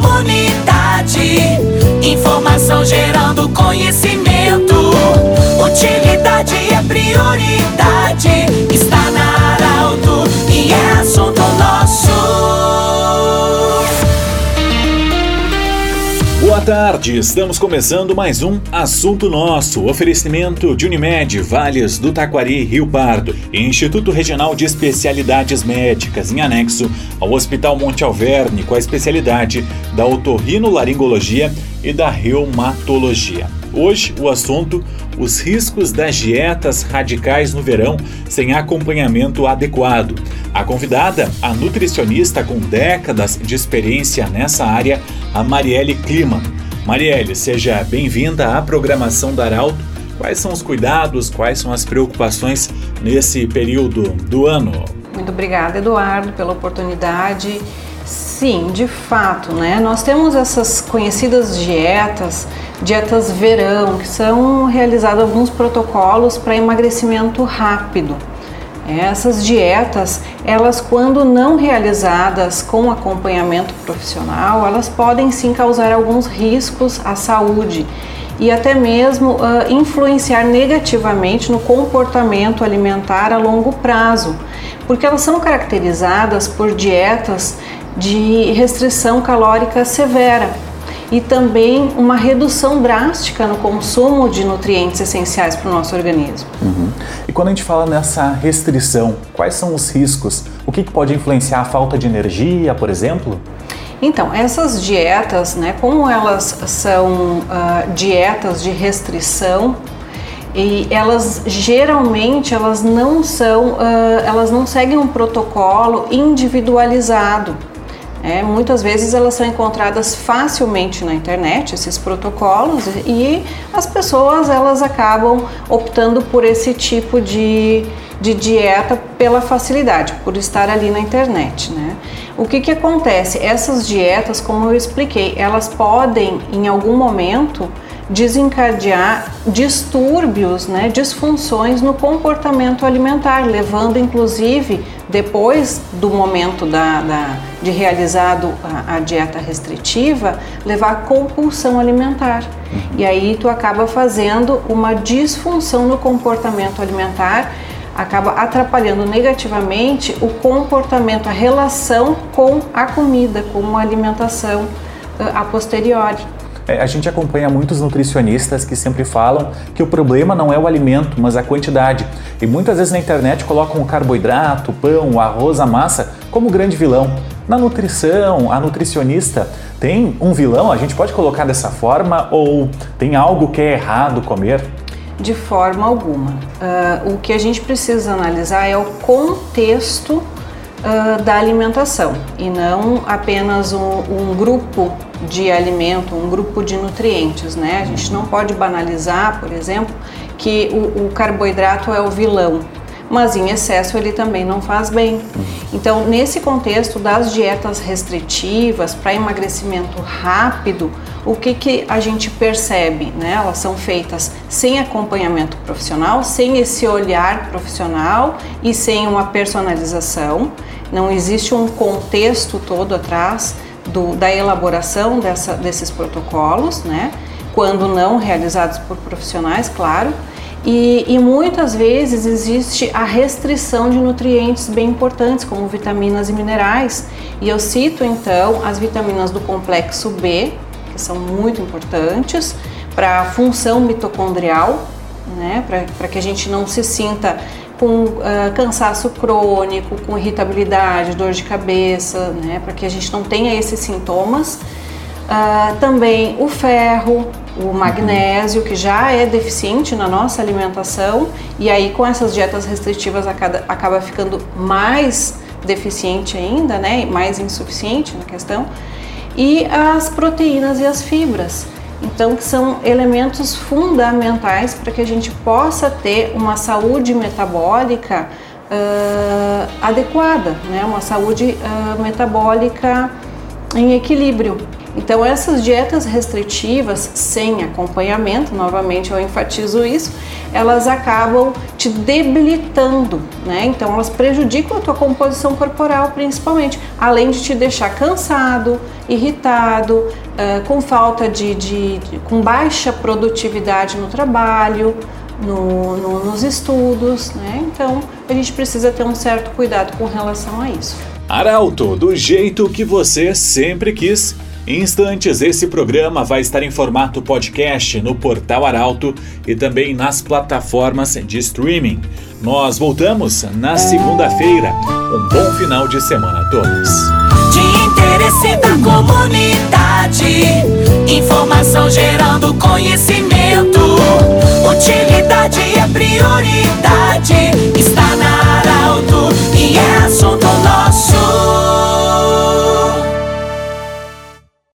comunidade. Informação gerando conhecimento. Tarde, estamos começando mais um Assunto Nosso. Oferecimento de Unimed, Vales do Taquari, Rio Pardo e Instituto Regional de Especialidades Médicas, em anexo ao Hospital Monte Alverne, com a especialidade da otorrinolaringologia e da reumatologia. Hoje o assunto: os riscos das dietas radicais no verão sem acompanhamento adequado. A convidada, a nutricionista com décadas de experiência nessa área, a Marielle Klima. Marielle, seja bem-vinda à programação da Arauto. Quais são os cuidados, quais são as preocupações nesse período do ano? Muito obrigada, Eduardo, pela oportunidade. Sim, de fato, né? Nós temos essas conhecidas dietas, dietas verão, que são realizados alguns protocolos para emagrecimento rápido. Essas dietas, elas quando não realizadas com acompanhamento profissional, elas podem sim causar alguns riscos à saúde e até mesmo uh, influenciar negativamente no comportamento alimentar a longo prazo, porque elas são caracterizadas por dietas de restrição calórica severa e também uma redução drástica no consumo de nutrientes essenciais para o nosso organismo. Uhum. E quando a gente fala nessa restrição, quais são os riscos? O que, pode influenciar a falta de energia, por exemplo? Então, essas dietas, né, como elas são uh, dietas de restrição, e elas geralmente elas não são, uh, elas não seguem um protocolo individualizado. É, muitas vezes elas são encontradas facilmente na internet, esses protocolos, e as pessoas elas acabam optando por esse tipo de, de dieta pela facilidade, por estar ali na internet. Né? O que, que acontece? Essas dietas, como eu expliquei, elas podem em algum momento desencadear distúrbios, né, disfunções no comportamento alimentar, levando inclusive depois do momento da, da de realizado a, a, dieta restritiva, levar a compulsão alimentar. E aí tu acaba fazendo uma disfunção no comportamento alimentar, acaba atrapalhando negativamente o comportamento, a relação com a comida, com a alimentação a posteriori. É, a gente acompanha muitos nutricionistas que sempre falam que o problema não é o alimento, mas a quantidade. E muitas vezes na internet colocam o carboidrato, o pão, o arroz, a massa como grande vilão. Na nutrição, a nutricionista tem um vilão? A gente pode colocar dessa forma ou tem algo que é errado comer? De forma alguma. Uh, o que a gente precisa analisar é o contexto uh, da alimentação e não apenas um, um grupo de alimento, um grupo de nutrientes, né? A gente não pode banalizar, por exemplo, que o, o carboidrato é o vilão, mas em excesso ele também não faz bem. Então, nesse contexto das dietas restritivas para emagrecimento rápido, o que, que a gente percebe? Né? Elas são feitas sem acompanhamento profissional, sem esse olhar profissional e sem uma personalização. Não existe um contexto todo atrás do, da elaboração dessa, desses protocolos, né? quando não realizados por profissionais, claro. E, e, muitas vezes existe a restrição de nutrientes bem importantes, como vitaminas e minerais. E eu cito então as vitaminas do complexo B, que são muito importantes para a função mitocondrial, né? para que a gente não se sinta com uh, cansaço crônico, com irritabilidade, dor de cabeça, né, para que a gente não tenha esses sintomas. Uh, também o ferro, o magnésio, que já é deficiente na nossa alimentação, e aí com essas dietas restritivas acaba, acaba ficando mais deficiente ainda, né, mais insuficiente na questão. E as proteínas e as fibras. Então, que são elementos fundamentais para que a gente possa ter uma saúde metabólica uh, adequada, né? uma saúde uh, metabólica em equilíbrio. Então, essas dietas restritivas sem acompanhamento, novamente eu enfatizo isso, elas acabam te debilitando, né? Então, elas prejudicam a tua composição corporal, principalmente, além de te deixar cansado, irritado, com falta de, de, de, com baixa produtividade no trabalho, no, no, nos estudos, né? Então, a gente precisa ter um certo cuidado com relação a isso. Arauto, do jeito que você sempre quis. Em instantes, esse programa vai estar em formato podcast no Portal Arauto e também nas plataformas de streaming. Nós voltamos na segunda-feira. Um bom final de semana a todos. De interesse da comunidade, informação gerando conhecimento.